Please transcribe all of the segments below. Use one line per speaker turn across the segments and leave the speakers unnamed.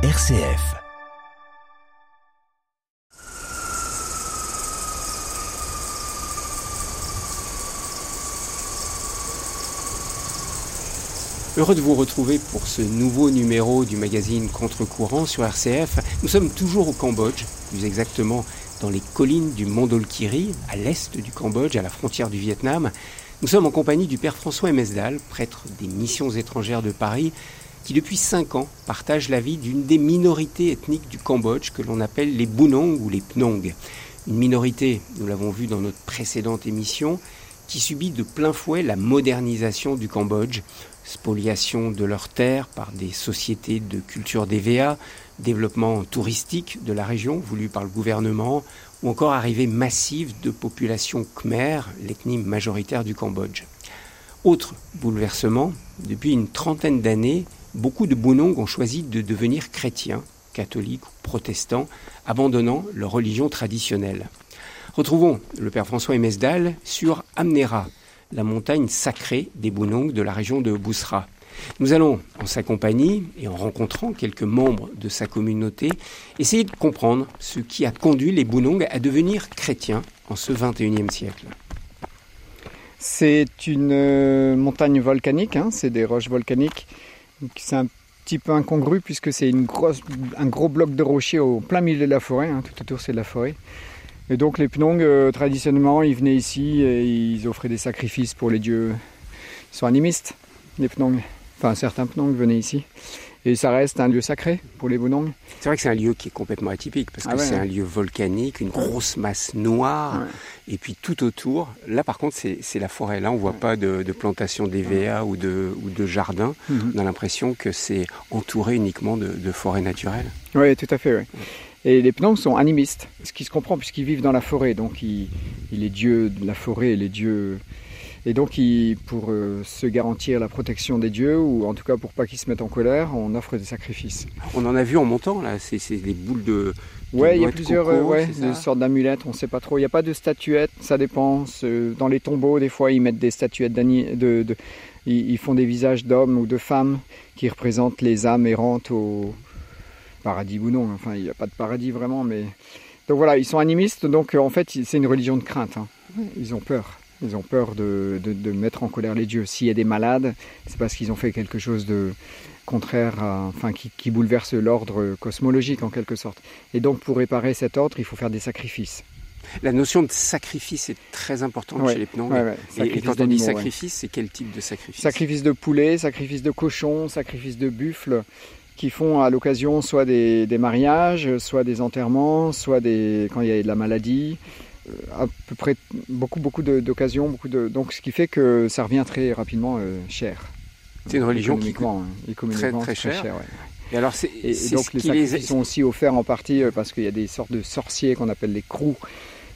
RCF. Heureux de vous retrouver pour ce nouveau numéro du magazine Contre-courant sur RCF. Nous sommes toujours au Cambodge, plus exactement dans les collines du Mont Dolkiri, à l'est du Cambodge, à la frontière du Vietnam. Nous sommes en compagnie du père François Mesdal, prêtre des missions étrangères de Paris, qui depuis cinq ans partage la vie d'une des minorités ethniques du Cambodge que l'on appelle les Bunong ou les Pnong. Une minorité, nous l'avons vu dans notre précédente émission, qui subit de plein fouet la modernisation du Cambodge, spoliation de leurs terres par des sociétés de culture DVA, développement touristique de la région voulu par le gouvernement, ou encore arrivée massive de populations khmer, l'ethnie majoritaire du Cambodge. Autre bouleversement, depuis une trentaine d'années, beaucoup de Bunong ont choisi de devenir chrétiens, catholiques ou protestants, abandonnant leur religion traditionnelle. Retrouvons le père François Emesdal sur Amnera, la montagne sacrée des Bunong de la région de Bousra. Nous allons, en sa compagnie et en rencontrant quelques membres de sa communauté, essayer de comprendre ce qui a conduit les Bunong à devenir chrétiens en ce XXIe siècle.
C'est une euh, montagne volcanique, hein, c'est des roches volcaniques. C'est un petit peu incongru puisque c'est un gros bloc de rocher au plein milieu de la forêt, hein, tout autour c'est de la forêt. Et donc les Pnong, euh, traditionnellement, ils venaient ici et ils offraient des sacrifices pour les dieux. Ils sont animistes, les Pnong. Enfin, certains Pnong venaient ici. Et ça reste un lieu sacré pour les Bunong.
C'est vrai que c'est un lieu qui est complètement atypique parce ah que c'est un lieu volcanique, une grosse masse noire, et puis tout autour. Là, par contre, c'est la forêt. Là, on voit pas de, plantation d'EVA ou de, ou de jardin. Mhm. On a l'impression que c'est entouré uniquement de, de forêt naturelle.
Oui, tout à fait. Et les Pnong sont animistes, ce qui se comprend puisqu'ils vivent dans la forêt. Donc, il, il est dieu de la forêt, les dieux et donc, pour euh, se garantir la protection des dieux, ou en tout cas pour pas qu'ils se mettent en colère, on offre des sacrifices.
On en a vu en montant, là, c'est des boules de.
Ouais, il y a plusieurs euh, sortes d'amulettes, on ne sait pas trop. Il n'y a pas de statuettes, ça dépend. Dans les tombeaux, des fois, ils mettent des statuettes de, ils, font des visages d'hommes ou de femmes qui représentent les âmes errantes au paradis ou non. Enfin, il n'y a pas de paradis vraiment, mais. Donc voilà, ils sont animistes, donc en fait, c'est une religion de crainte. Hein. Ils ont peur. Ils ont peur de, mettre en colère les dieux. S'il y a des malades, c'est parce qu'ils ont fait quelque chose de contraire, enfin, qui, bouleverse l'ordre cosmologique en quelque sorte. Et donc pour réparer cet ordre, il faut faire des sacrifices.
La notion de sacrifice est très importante chez les Pnong. et, quand on dit sacrifice, c'est quel type de sacrifice?
Sacrifice de poulet, sacrifice de cochon, sacrifice de buffle, qui font à l'occasion soit des, des, mariages, soit des enterrements, soit des, quand il y a de la maladie, à peu près beaucoup, beaucoup d'occasions, beaucoup de, donc ce qui fait que ça revient très rapidement euh, cher.
C'est une religion qui coûte hein, très, très, cher.
Et, alors et, donc les sacrifices sont aussi offerts en partie euh, parce qu'il y a des sortes de sorciers qu'on appelle les crous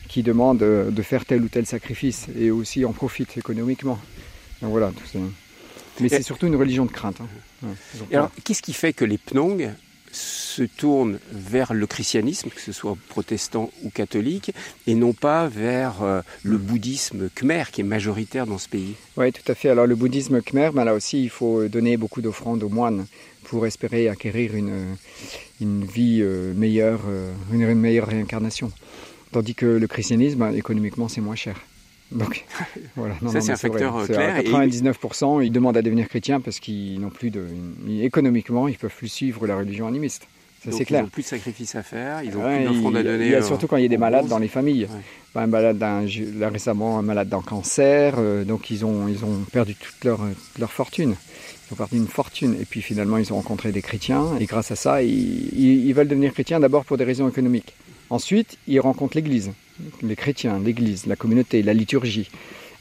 qui demandent euh, de faire tel ou tel sacrifice et aussi en profitent économiquement. Donc voilà, mais c'est surtout une religion de crainte. Hein.
alors, qu'est-ce qui fait que les Pnong se tournent vers le christianisme, que ce soit protestant ou catholique, et non pas vers euh, le bouddhisme khmer qui est majoritaire dans ce pays.
Oui, tout à fait. Alors le bouddhisme khmer, ben là aussi, il faut donner beaucoup d'offrandes aux moines pour espérer acquérir une, une vie euh, meilleure, euh, une meilleure réincarnation. Tandis que le christianisme, ben, économiquement, c'est moins cher.
Donc, voilà. ça, c'est un facteur clair.
À 99%, ils demandent à devenir chrétiens parce qu'ils n'ont plus de. Économiquement, ils peuvent plus suivre la religion animiste. Ça, c'est clair.
Ils n'ont plus de sacrifices à faire, ils n'ont plus d'offrandes à donner.
Il y a surtout quand il y a des malades dans les familles. Un malade là, récemment, un malade d'un cancer, euh, donc ils ont, ils ont perdu toute leur, leur fortune. Ils ont perdu une fortune. Et puis finalement, ils ont rencontré des chrétiens. Et grâce à ça, ils, ils veulent devenir chrétiens d'abord pour des raisons économiques. Ensuite, ils rencontrent l'Église, les chrétiens, l'Église, la communauté, la liturgie,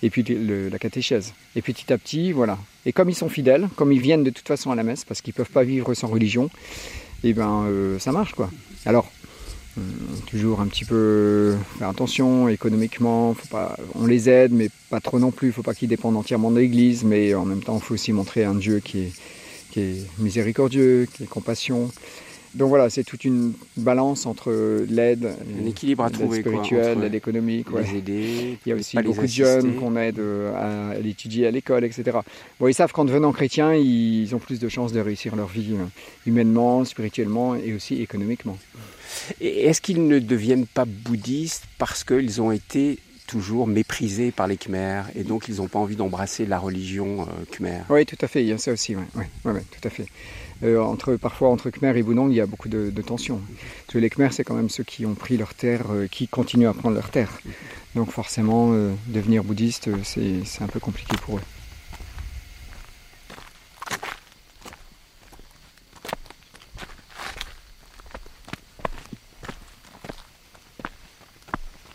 et puis la catéchèse. Et petit à petit, voilà. Et comme ils sont fidèles, comme ils viennent de toute façon à la messe, parce qu'ils ne peuvent pas vivre sans religion, et eh ben euh, ça marche quoi. Alors, euh, toujours un petit peu faire attention économiquement, on les aide, mais pas trop non plus, il faut pas qu'ils dépendent entièrement de l'Église, mais en même temps, il faut aussi montrer un Dieu qui est miséricordieux, qui est compassion. Donc voilà, c'est toute une balance entre l'aide,
un équilibre à trouver,
spirituelle, l'aide économique.
Les aider,
Il y a aussi beaucoup de jeunes qu'on aide à, l'étudier à l'école, etc. Bon, ils savent qu'en devenant chrétiens, ils ont plus de chances de réussir leur vie humainement, spirituellement et aussi économiquement.
Est-ce qu'ils ne deviennent pas bouddhistes parce qu'ils ont été toujours méprisés par les Khmers et donc ils n'ont pas envie d'embrasser la religion euh, khmer?
Oui, tout à fait, il y a ça aussi, oui, tout à fait. Euh, entre, parfois entre Khmer et Bounong, il y a beaucoup de, tensions. Les Khmer, c'est quand même ceux qui ont pris leur terre, euh, qui continuent à prendre leur terre. Donc forcément, devenir bouddhiste, c'est un peu compliqué pour eux.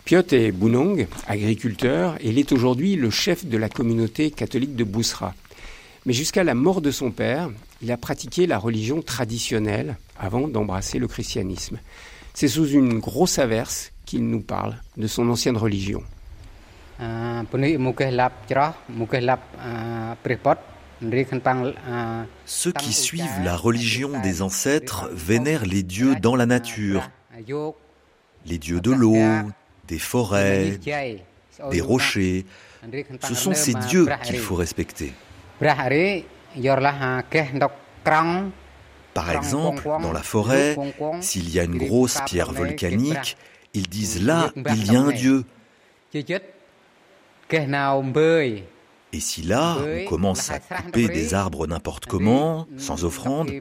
Piot est Bounong, agriculteur, et il est aujourd'hui le chef de la communauté catholique de Boussra. Mais jusqu'à la mort de son père, il a pratiqué la religion traditionnelle avant d'embrasser le christianisme. C'est sous une grosse averse qu'il nous parle de son ancienne religion.
Euh,
Ceux qui suivent la religion des ancêtres vénèrent les dieux dans la nature, les dieux de l'eau, des forêts, des rochers. Ce sont ces dieux qu'il faut respecter. Par exemple, dans la forêt, s'il y a une grosse pierre volcanique, ils disent là, il y a un dieu. Et si là, on commence à couper des arbres n'importe comment, sans offrande,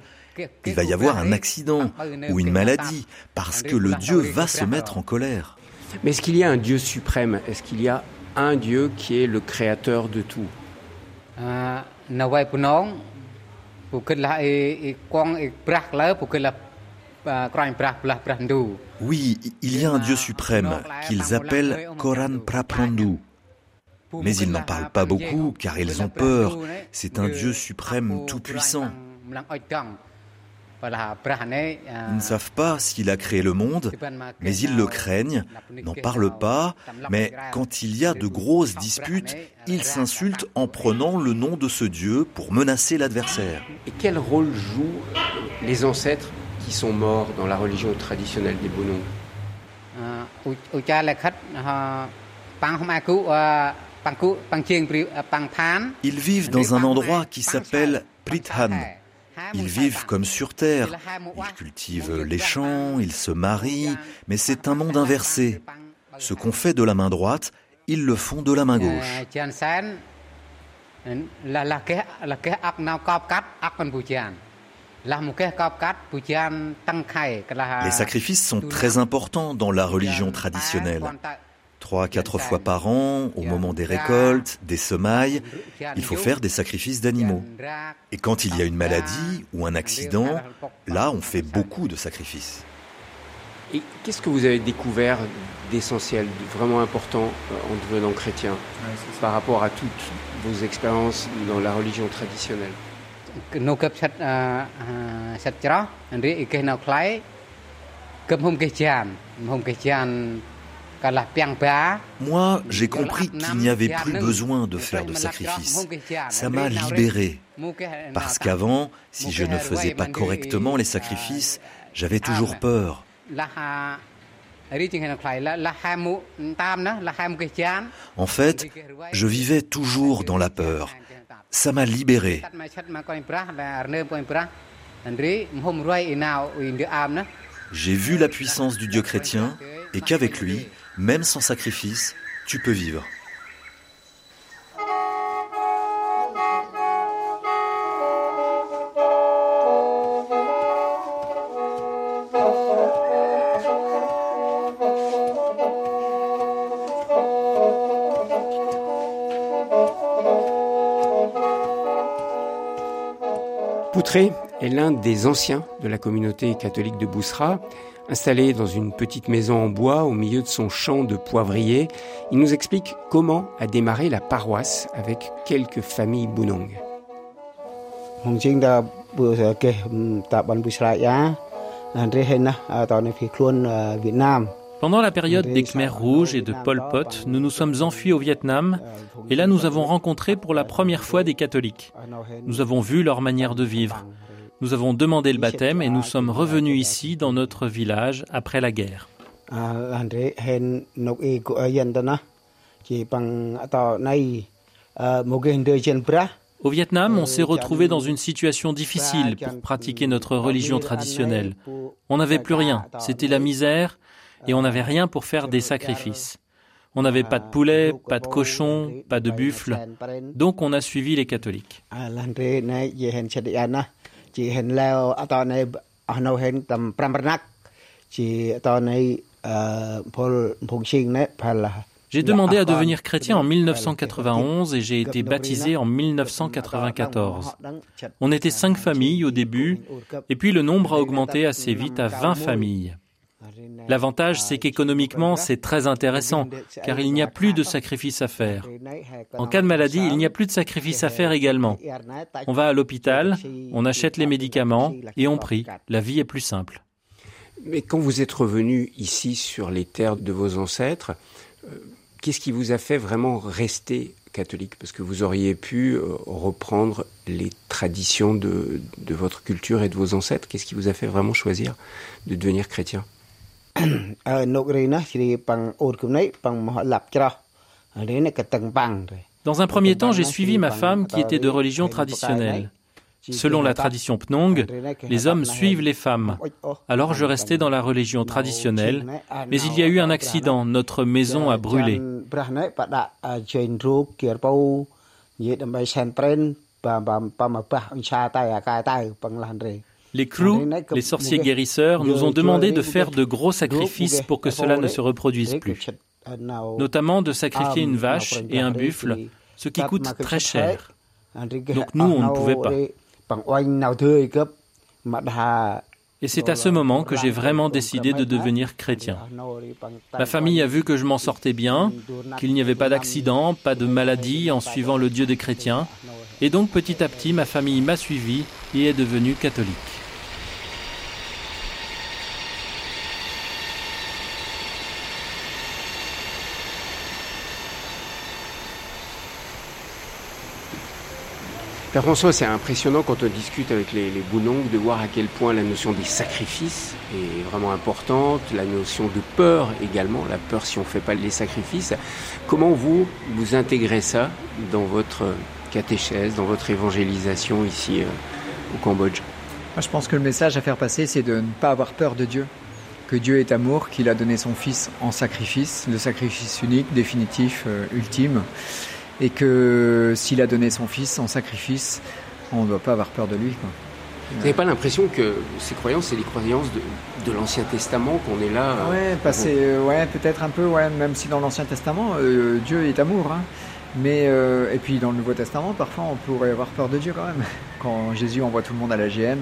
il va y avoir un accident ou une maladie, parce que le dieu va se mettre en colère.
Mais est-ce qu'il y a un Dieu suprême? Est-ce qu'il y a un Dieu qui est le créateur de tout?
Oui, il y a un Dieu suprême qu'ils appellent Koran Praprandu. Mais ils n'en parlent pas beaucoup car ils ont peur. C'est un Dieu suprême tout-puissant. Ils ne savent pas s'il a créé le monde, mais ils le craignent, n'en parlent pas, mais quand il y a de grosses disputes, ils s'insultent en prenant le nom de ce Dieu pour menacer l'adversaire.
Et quel rôle jouent les ancêtres qui sont morts dans la religion traditionnelle des Bonons?
Ils vivent dans un endroit qui s'appelle Prithan, ils vivent comme sur Terre. Ils cultivent les champs, ils se marient, mais c'est un monde inversé. Ce qu'on fait de la main droite, ils le font de la main gauche. Les sacrifices sont très importants dans la religion traditionnelle. Trois, quatre fois par an, au moment des récoltes, des semailles, il faut faire des sacrifices d'animaux. Et quand il y a une maladie ou un accident, là, on fait beaucoup de sacrifices.
Et qu'est-ce que vous avez découvert d'essentiel, de vraiment important euh, en devenant chrétien par rapport à toutes vos expériences dans la religion traditionnelle?
Moi, j'ai compris qu'il n'y avait plus besoin de faire de sacrifices. Ça m'a libéré. Parce qu'avant, si je ne faisais pas correctement les sacrifices, j'avais toujours peur. En fait, je vivais toujours dans la peur. Ça m'a libéré. J'ai vu la puissance du Dieu chrétien et qu'avec lui, même sans sacrifice, tu peux vivre.
Poutré est l'un des anciens de la communauté catholique de Boussra. Installé dans une petite maison en bois au milieu de son champ de poivrier, il nous explique comment a démarré la paroisse avec quelques familles Bunong.
Pendant la période des Khmers rouges et de Pol Pot, nous nous sommes enfuis au Vietnam et là nous avons rencontré pour la première fois des catholiques. Nous avons vu leur manière de vivre. Nous avons demandé le baptême et nous sommes revenus ici dans notre village après la guerre. Au Vietnam, on s'est retrouvé dans une situation difficile pour pratiquer notre religion traditionnelle. On n'avait plus rien, c'était la misère et on n'avait rien pour faire des sacrifices. On n'avait pas de poulet, pas de cochon, pas de buffle, donc on a suivi les catholiques. J'ai demandé à devenir chrétien en 1991 et j'ai été baptisé en 1994. On était cinq familles au début, et puis le nombre a augmenté assez vite à 20 familles. L'avantage, c'est qu'économiquement, c'est très intéressant, car il n'y a plus de sacrifices à faire. En cas de maladie, il n'y a plus de sacrifices à faire également. On va à l'hôpital, on achète les médicaments et on prie. La vie est plus simple.
Mais quand vous êtes revenu ici sur les terres de vos ancêtres, euh, qu'est-ce qui vous a fait vraiment rester catholique? Parce que vous auriez pu euh, reprendre les traditions de votre culture et de vos ancêtres. Qu'est-ce qui vous a fait vraiment choisir de devenir chrétien?
Dans un premier temps, j'ai suivi ma femme qui était de religion traditionnelle. Selon la tradition Pnong, les hommes suivent les femmes. Alors je restais dans la religion traditionnelle, mais il y a eu un accident, notre maison a brûlé. Les crews, les sorciers guérisseurs, nous ont demandé de faire de gros sacrifices pour que cela ne se reproduise plus. Notamment de sacrifier une vache et un buffle, ce qui coûte très cher. Donc nous, on ne pouvait pas. Et c'est à ce moment que j'ai vraiment décidé de devenir chrétien. Ma famille a vu que je m'en sortais bien, qu'il n'y avait pas d'accident, pas de maladie en suivant le Dieu des chrétiens. Et donc petit à petit, ma famille m'a suivi et est devenue catholique.
François, c'est impressionnant quand on discute avec les, les de voir à quel point la notion des sacrifices est vraiment importante, la notion de peur également, la peur si on ne fait pas les sacrifices. Comment vous, vous intégrez ça dans votre catéchèse, dans votre évangélisation ici euh, au Cambodge?
Je pense que le message à faire passer, c'est de ne pas avoir peur de Dieu. Que Dieu est amour, qu'il a donné son Fils en sacrifice, le sacrifice unique, définitif, euh, ultime et que s'il a donné son fils en sacrifice, on ne doit pas avoir peur de lui. Quoi.
Vous n'avez pas l'impression que ces croyances, c'est les croyances de, de l'Ancien Testament, qu'on est là
Ouais, euh, ouais peut-être un peu, ouais, même si dans l'Ancien Testament, euh, Dieu est amour. Hein. Mais, euh, et puis dans le Nouveau Testament, parfois on pourrait avoir peur de Dieu quand même. Quand Jésus envoie tout le monde à la GN.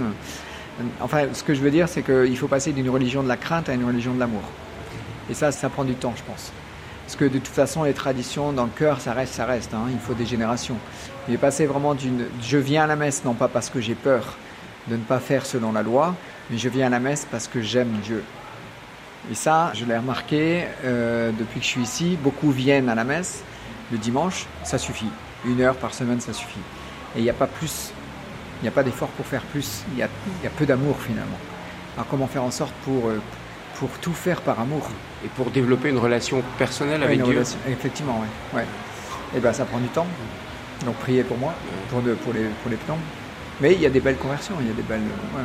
Enfin, ce que je veux dire, c'est qu'il faut passer d'une religion de la crainte à une religion de l'amour. Et ça, ça prend du temps, je pense. Parce que de toute façon, les traditions dans le cœur, ça reste, ça reste. Hein. il faut des générations. Mais passer vraiment d'une. Je viens à la messe, non pas parce que j'ai peur de ne pas faire selon la loi, mais je viens à la messe parce que j'aime Dieu. Et ça, je l'ai remarqué euh, depuis que je suis ici. Beaucoup viennent à la messe le dimanche, ça suffit. Une heure par semaine, ça suffit. Et il n'y a pas plus. Il n'y a pas d'effort pour faire plus. Il y a, y a peu d'amour finalement. Alors comment faire en sorte pour, euh, pour tout faire par amour
et pour développer une relation personnelle avec Dieu.
effectivement, oui. Ouais. Et eh ben ça prend du temps. Donc priez pour moi, pour, de, pour les pour les plombs. Mais il y a des belles conversions, il y a des belles.
Ouais,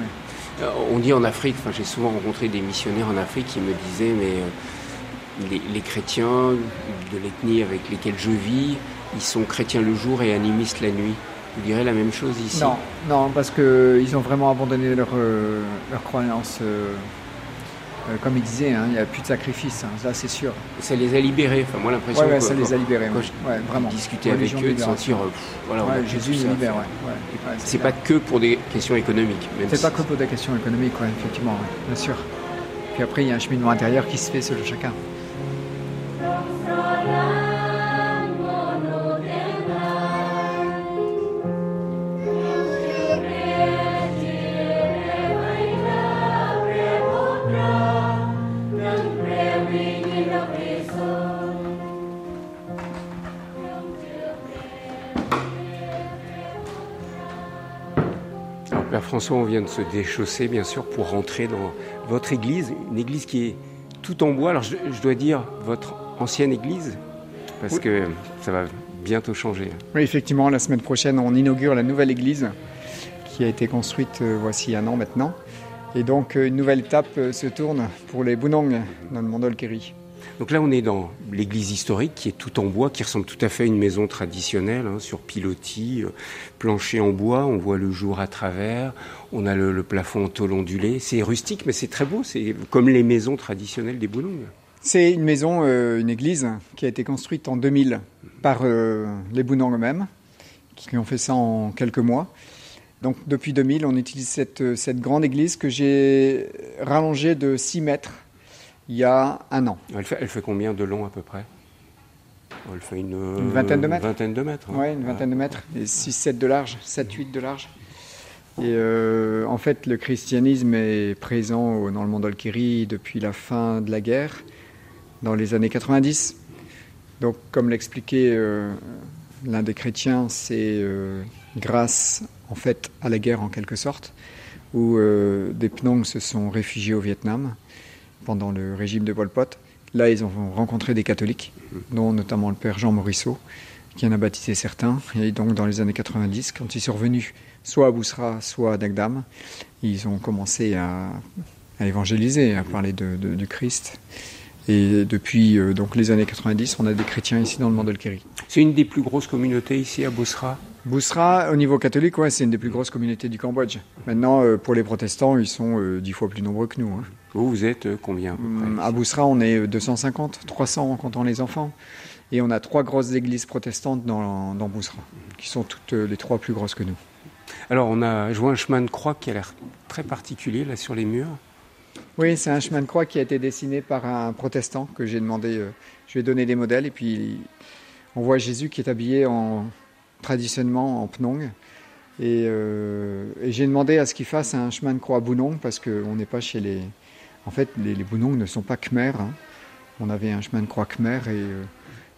euh, on dit en Afrique, enfin j'ai souvent rencontré des missionnaires en Afrique qui me disaient mais euh, les, chrétiens de l'ethnie avec lesquels je vis, ils sont chrétiens le jour et animistes la nuit. Vous direz la même chose ici?
Non, non, parce qu'ils ont vraiment abandonné leur, euh, leur croyance euh, comme il disait, hein, il n'y a plus de sacrifice, hein, ça c'est sûr.
Ça les a libérés, enfin moi l'impression
ouais, que ça les a libérés,
ouais, vraiment. discuter avec eux, de sentir, euh,
voilà, Jésus les libère,
c'est pas que pour des questions économiques.
C'est pas que pour des questions économiques, effectivement, bien sûr. Puis après, il y a un cheminement intérieur qui se fait selon chacun.
Père François, on vient de se déchausser, bien sûr, pour rentrer dans votre église, une église qui est tout en bois. Alors, je, dois dire, votre ancienne église, parce que ça va bientôt changer.
Oui, effectivement, la semaine prochaine, on inaugure la nouvelle église qui a été construite euh, voici un an maintenant. Et donc, euh, une nouvelle étape euh, se tourne pour les Bounong, dans le Mandol Kerry.
Donc là, on est dans l'église historique qui est tout en bois, qui ressemble tout à fait à une maison traditionnelle, hein, sur pilotis, euh, plancher en bois, on voit le jour à travers, on a le, plafond en tôle ondulé. C'est rustique, mais c'est très beau, c'est comme les maisons traditionnelles des Boulong.
C'est une maison, euh, une église qui a été construite en 2000 par euh, les Bounong eux-mêmes, qui ont fait ça en quelques mois. Donc depuis 2000, on utilise cette, cette grande église que j'ai rallongée de 6 mètres il y a un an.
Elle fait, elle fait combien de long à peu près?
Elle fait une, vingtaine de mètres.
Vingtaine de mètres.
Hein. Oui, une vingtaine de mètres. Et 6-7 de large, 7-8 de large. Et euh, en fait, le christianisme est présent dans le monde Alkiri depuis la fin de la guerre, dans les années 90. Donc, comme l'expliquait euh, l'un des chrétiens, c'est euh, grâce en fait à la guerre en quelque sorte, où des Pnong se sont réfugiés au Vietnam pendant le régime de Pol Pot. Là, ils ont rencontré des catholiques, dont notamment le père Jean Morisseau, qui en a baptisé certains. Et donc, dans les années 90, quand ils sont revenus soit à Boussra, soit à Dagdam, ils ont commencé à, évangéliser, à parler de, du Christ. Et depuis euh, donc les années 90, on a des chrétiens ici dans le monde Kéry.
C'est une des plus grosses communautés ici à Boussra?
Boussra, au niveau catholique, ouais, c'est une des plus grosses communautés du Cambodge. Maintenant, euh, pour les protestants, ils sont euh, dix fois plus nombreux que nous. Hein.
Vous, vous êtes combien
à, à Boussra, on est 250, 300 en comptant les enfants. Et on a trois grosses églises protestantes dans, dans Boussra, qui sont toutes les trois plus grosses que nous.
Alors, on a joué un chemin de croix qui a l'air très particulier là sur les murs.
Oui, c'est un chemin de croix qui a été dessiné par un protestant que j'ai demandé. Euh, je lui ai donné des modèles et puis on voit Jésus qui est habillé en, traditionnellement en Pnong. Euh, et, j'ai demandé à ce qu'il fasse un chemin de croix Bunong parce qu'on n'est pas chez les. En fait, les, les Bunong ne sont pas Khmer. Hein. On avait un chemin de croix Khmer euh,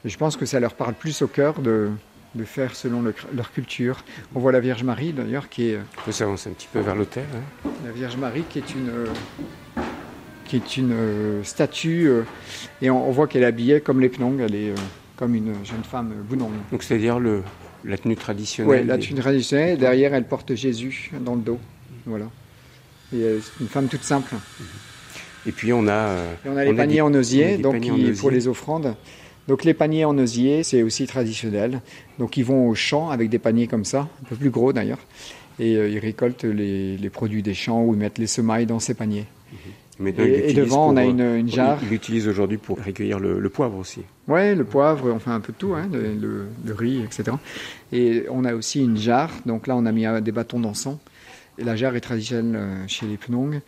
et, je pense que ça leur parle plus au cœur de, de faire selon leur culture. On voit la Vierge Marie d'ailleurs qui est.
Ça avance un petit peu vers l'autel. Hein.
La Vierge Marie qui est une qui est une euh, statue euh, et on, voit qu'elle est habillée comme les Pnong, elle est euh, comme une jeune femme Bunong.
Donc c'est-à-dire le la tenue traditionnelle.
Oui, la tenue traditionnelle. Derrière, elle porte Jésus dans le dos. Voilà. Et c'est une femme toute simple.
Et puis on a.
on a les paniers en osier, donc pour les offrandes. Donc les paniers en osier, c'est aussi traditionnel. Donc ils vont au champ avec des paniers comme ça, un peu plus gros d'ailleurs, et ils récoltent les, produits des champs ou ils mettent les semailles dans ces paniers. Et, devant, on a une, une jarre.
Il l'utilise aujourd'hui pour recueillir le, poivre aussi.
Oui, le poivre, on fait un peu de tout, hein, le, riz, etc. Et on a aussi une jarre. Donc là, on a mis des bâtons d'encens. Et la jarre est traditionnelle euh, chez les Pnong.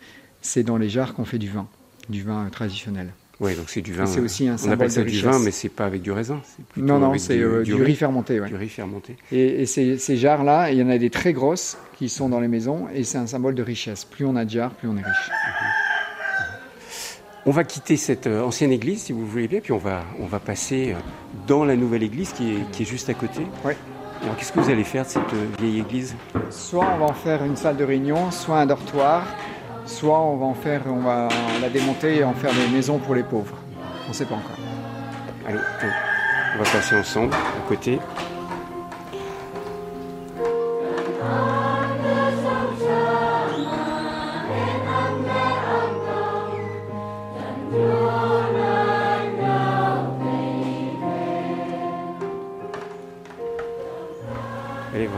C'est dans les jarres qu'on fait du vin, du vin traditionnel.
Oui, donc c'est du vin.
C'est aussi un
on appelle ça du vin, mais c'est pas avec du raisin.
Non, non, c'est du, euh, riz, fermenté.
Du riz fermenté.
Et, ces, ces jarres-là, il y en a des très grosses qui sont dans les maisons, et c'est un symbole de richesse. Plus on a de jarres, plus on est riche.
On va quitter cette euh, ancienne église, si vous voulez bien, puis on va, on va passer euh, dans la nouvelle église qui est, qui est juste à côté.
Oui.
Alors, qu'est-ce que vous allez faire de cette euh, vieille église?
Soit on va en faire une salle de réunion, soit un dortoir, soit on va en faire, on va la démonter et en faire des maisons pour les pauvres. On ne sait pas encore.
Allez, on va passer ensemble à côté.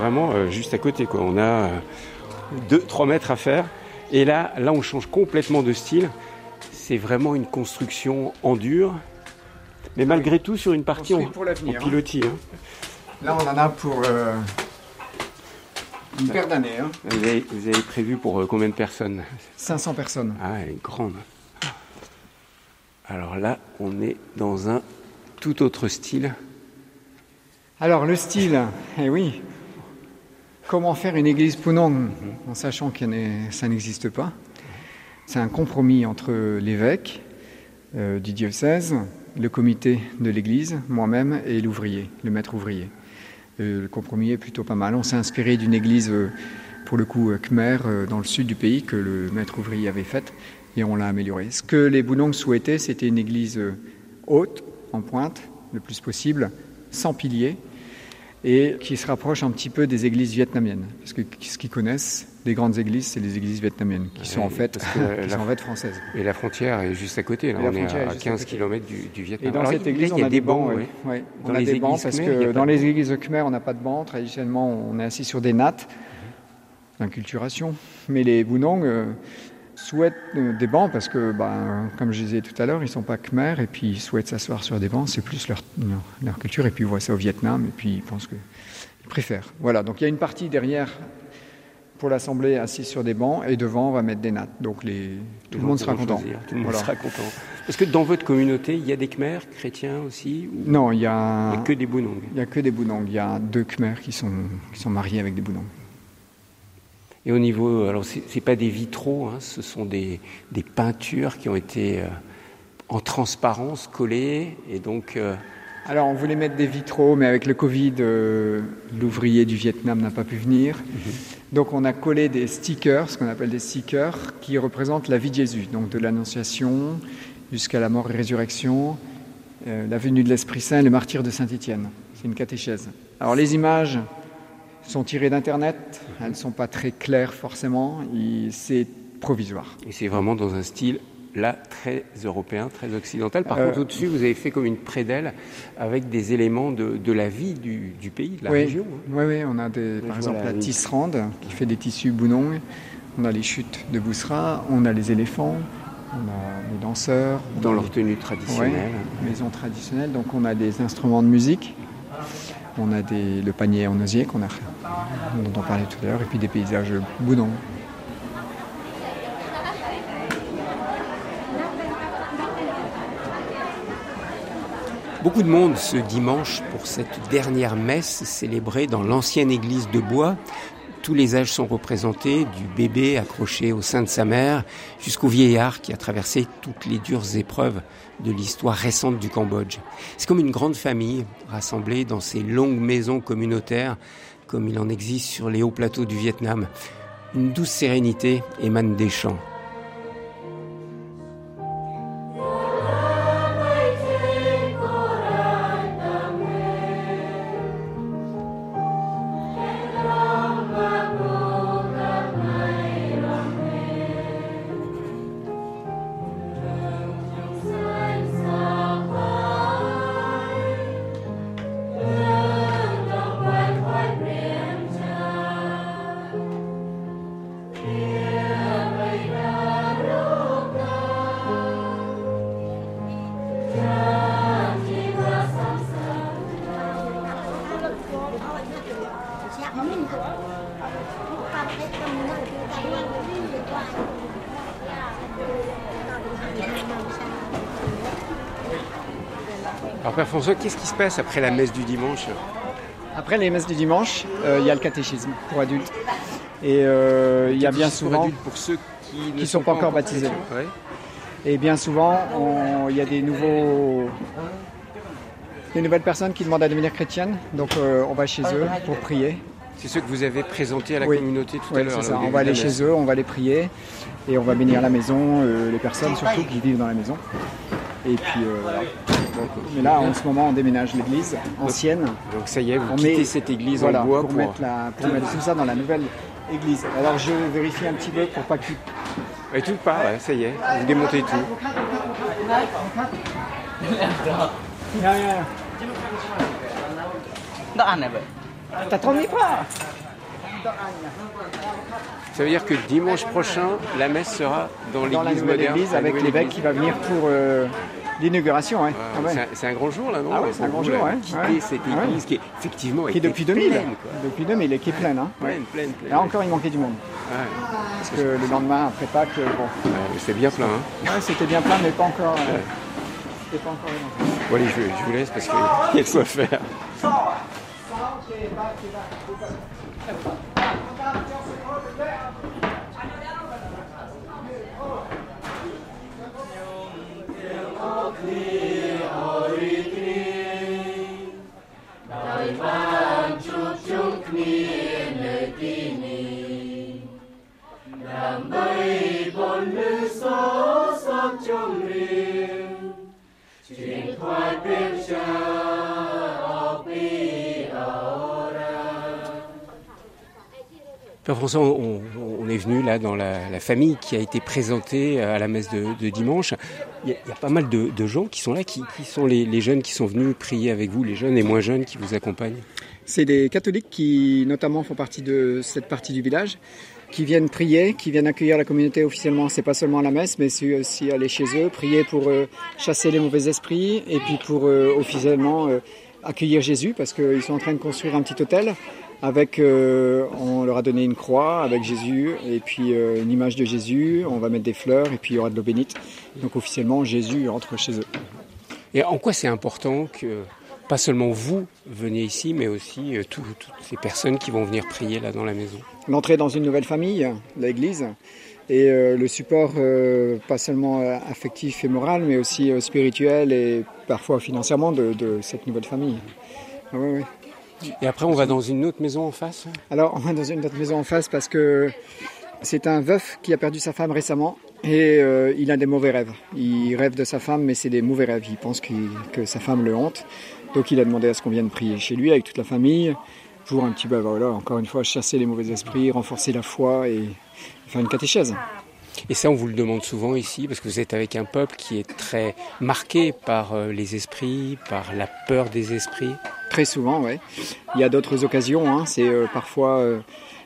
vraiment euh, juste à côté. Quoi. On a 2-3 euh, mètres à faire. Et là, là, on change complètement de style. C'est vraiment une construction en dur, mais malgré tout sur une partie en,
hein.
pilotis. Hein.
Là, on en a pour euh, une paire d'années. Hein.
Vous, avez, prévu pour combien de personnes?
500 personnes.
Ah, elle est grande. Alors là, on est dans un tout autre style.
Alors, le style, eh oui, Comment faire une église Punong en sachant que ça n'existe pas C'est un compromis entre l'évêque euh, du diocèse, le comité de l'église, moi-même et l'ouvrier, le maître ouvrier. Euh, le compromis est plutôt pas mal. On s'est inspiré d'une église pour le coup khmer dans le sud du pays que le maître ouvrier avait faite et on l'a améliorée. Ce que les Bunong souhaitaient, c'était une église haute, en pointe, le plus possible, sans piliers, et qui se rapproche un petit peu des églises vietnamiennes. Parce que ce qu'ils connaissent, les grandes églises, c'est les églises vietnamiennes, qui sont, en fait, qui sont en fait françaises.
Et la frontière est juste à côté, là, on est à 15 km du, du, Vietnam.
Et dans cette église, on a des bancs. Oui. On a des bancs parce que dans les églises khmer, on n'a pas de bancs. Traditionnellement, on est assis sur des nattes, l'inculturation. Mais les Bunong, euh, souhaitent euh, des bancs parce que, ben, comme je disais tout à l'heure, ils ne sont pas khmer et puis ils souhaitent s'asseoir sur des bancs, c'est plus leur, leur, culture. Et puis ils voient ça au Vietnam et puis ils pensent qu'ils préfèrent. Voilà, donc il y a une partie derrière pour l'Assemblée assise sur des bancs et devant on va mettre des nattes. Donc les, tout, le monde sera content.
Tout le monde sera content. Parce que dans votre communauté, il y a des Khmers chrétiens aussi
Non, il y a,
il y a que des Bunong.
Il y a que des Bunong. Il y a deux Khmers qui sont, qui sont mariés avec des Bunong.
Et au niveau, alors ce n'est pas des vitraux, hein, ce sont des, des, peintures qui ont été euh, en transparence collées et donc. Euh,
alors on voulait mettre des vitraux, mais avec le Covid, euh, l'ouvrier du Vietnam n'a pas pu venir. Mhm. Donc on a collé des stickers, ce qu'on appelle des stickers, qui représentent la vie de Jésus, donc de l'Annonciation jusqu'à la mort et résurrection, la venue de l'Esprit Saint, le martyr de Saint-Étienne. C'est une catéchèse. Alors les images sont tirées d'Internet. Elles ne sont pas très claires forcément. C'est provisoire.
Et c'est vraiment dans un style là très européen, très occidental. Par euh, contre, au-dessus, vous avez fait comme une prédelle avec des éléments de, de la vie du, du, pays, de la région. Hein.
Oui, oui, on a des, par exemple la, tisserande qui fait des tissus bounong. On a les chutes de Boussra, on a les éléphants, on a les danseurs.
Dans leur tenue traditionnelle.
maison traditionnelle, donc on a des instruments de musique. On a des, le panier en osier qu'on a, dont on parlait tout à l'heure, et puis des paysages boudons.
Beaucoup de monde ce dimanche pour cette dernière messe célébrée dans l'ancienne église de bois tous les âges sont représentés, du bébé accroché au sein de sa mère jusqu'au vieillard qui a traversé toutes les dures épreuves de l'histoire récente du Cambodge. C'est comme une grande famille rassemblée dans ces longues maisons communautaires comme il en existe sur les hauts plateaux du Vietnam. Une douce sérénité émane des chants. François, qu'est-ce qui se passe après la messe du dimanche
Après les messes du dimanche, euh, il y a le catéchisme pour adultes. Et euh, il y a bien souvent...
Pour, ceux qui ne
sont, pas encore baptisés. Et bien souvent, il y a des nouveaux... Des nouvelles personnes qui demandent à devenir chrétiennes, donc euh, on va chez eux pour prier.
C'est ceux que vous avez présentés à la communauté tout à l'heure.
Ça. On va aller chez eux, on va les prier et on va bénir la maison, les personnes surtout qui vivent dans la maison. Et puis voilà. Mais là, en ce moment, on déménage l'église ancienne.
Donc ça y est, vous quittez cette église en bois
pour, Mettre, tout ça dans la nouvelle église. Alors je vérifie un petit peu pour pas qu'il...
Et tout part, ça y est, vous démontez tout.
T'as trop mis pas
ça veut dire que dimanche prochain, la messe sera dans l'église moderne.
avec l'évêque qui va venir pour euh, L'inauguration, ouais.
C'est un, grand jour là, non?
Ah ouais, c'est un grand jour, ouais.
Quitter cette ah église qui est effectivement
qui est depuis 2000, depuis 2000 et qui est pleine, hein.
Pleine, pleine, pleine.
Là encore, il manquait du monde. Parce que le lendemain après Pâques, bon.
c'est bien plein, hein.
Ouais, c'était bien plein, mais pas encore. Euh, c'était pas encore
Bon allez, je, je vous laisse parce qu'il y a de quoi faire. Père François, on, est venu là dans la, famille qui a été présentée à la messe de dimanche. Il y, a, pas mal de, gens qui sont là. Qui, sont les, jeunes qui sont venus prier avec vous, les jeunes et moins jeunes qui vous accompagnent
C'est des catholiques qui notamment font partie de cette partie du village, qui viennent prier, qui viennent accueillir la communauté officiellement. C'est pas seulement la messe, mais c'est aussi aller chez eux, prier pour euh, chasser les mauvais esprits et puis pour euh, officiellement euh, accueillir Jésus parce qu'ils sont en train de construire un petit hôtel avec, euh, on leur a donné une croix avec Jésus et puis euh, une image de Jésus. On va mettre des fleurs et puis il y aura de l'eau bénite. Donc officiellement, Jésus entre chez eux.
Et en quoi c'est important que pas seulement vous veniez ici, mais aussi euh, toutes ces personnes qui vont venir prier là dans la maison?
L'entrée dans une nouvelle famille, l'Église, et le support pas seulement affectif et moral, mais aussi spirituel et parfois financièrement de, cette nouvelle famille.
Ah et après, on va dans une autre maison en face
Alors, on va dans une autre maison en face parce que c'est un veuf qui a perdu sa femme récemment et euh, il a des mauvais rêves. Il rêve de sa femme, mais c'est des mauvais rêves. Il pense que sa femme le hante. Donc, il a demandé à ce qu'on vienne prier chez lui avec toute la famille pour un petit peu, voilà, encore une fois, chasser les mauvais esprits, renforcer la foi et faire une catéchèse.
Et ça, on vous le demande souvent ici, parce que vous êtes avec un peuple qui est très marqué par euh, les esprits, par la peur des esprits.
Très souvent, oui. Il y a d'autres occasions. Hein. C'est euh, parfois euh,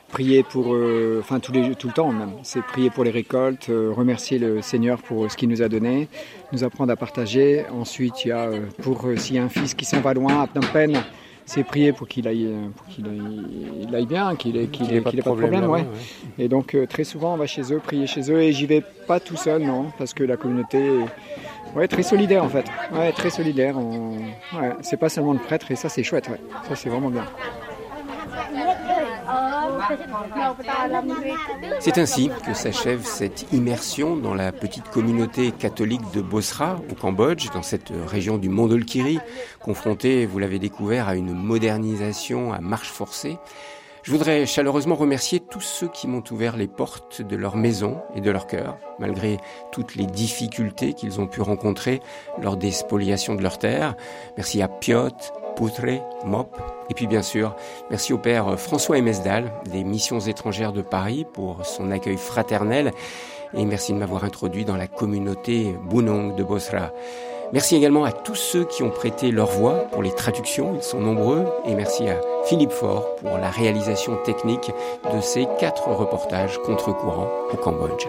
prier pour, enfin tout, tout le temps même. C'est prier pour les récoltes, remercier le Seigneur pour ce qu'il nous a donné, nous apprendre à partager. Ensuite, il y a pour s'il y a un fils qui s'en va loin, à peine c'est prier pour qu'il aille, pour qu'il aille, bien, qu'il ait, qu'il ait, pas, de problème. ouais. Et donc euh, très souvent on va chez eux, prier chez eux, et j'y vais pas tout seul, non, parce que la communauté est ouais, très solidaire en fait. Ouais, très solidaire. C'est pas seulement le prêtre, et ça c'est chouette, ouais. ça c'est vraiment bien.
C'est ainsi que s'achève cette immersion dans la petite communauté catholique de Bosra, au Cambodge, dans cette région du Mondolkiri, confrontée, vous l'avez découvert, à une modernisation à marche forcée. Je voudrais chaleureusement remercier tous ceux qui m'ont ouvert les portes de leur maison et de leur cœur, malgré toutes les difficultés qu'ils ont pu rencontrer lors des spoliations de leurs terres. Merci à Piot, Poutre, Mop, et puis bien sûr, merci au père François Emesdal des Missions étrangères de Paris pour son accueil fraternel, et merci de m'avoir introduit dans la communauté Bunong de Bosra. Merci également à tous ceux qui ont prêté leur voix pour les traductions, ils sont nombreux, et merci à Philippe Faure pour la réalisation technique de ces quatre reportages contre-courant au Cambodge.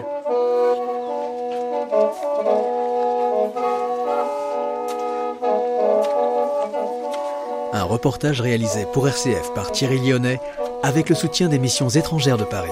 Un reportage réalisé pour RCF par Thierry Lyonnais avec le soutien des missions étrangères de Paris.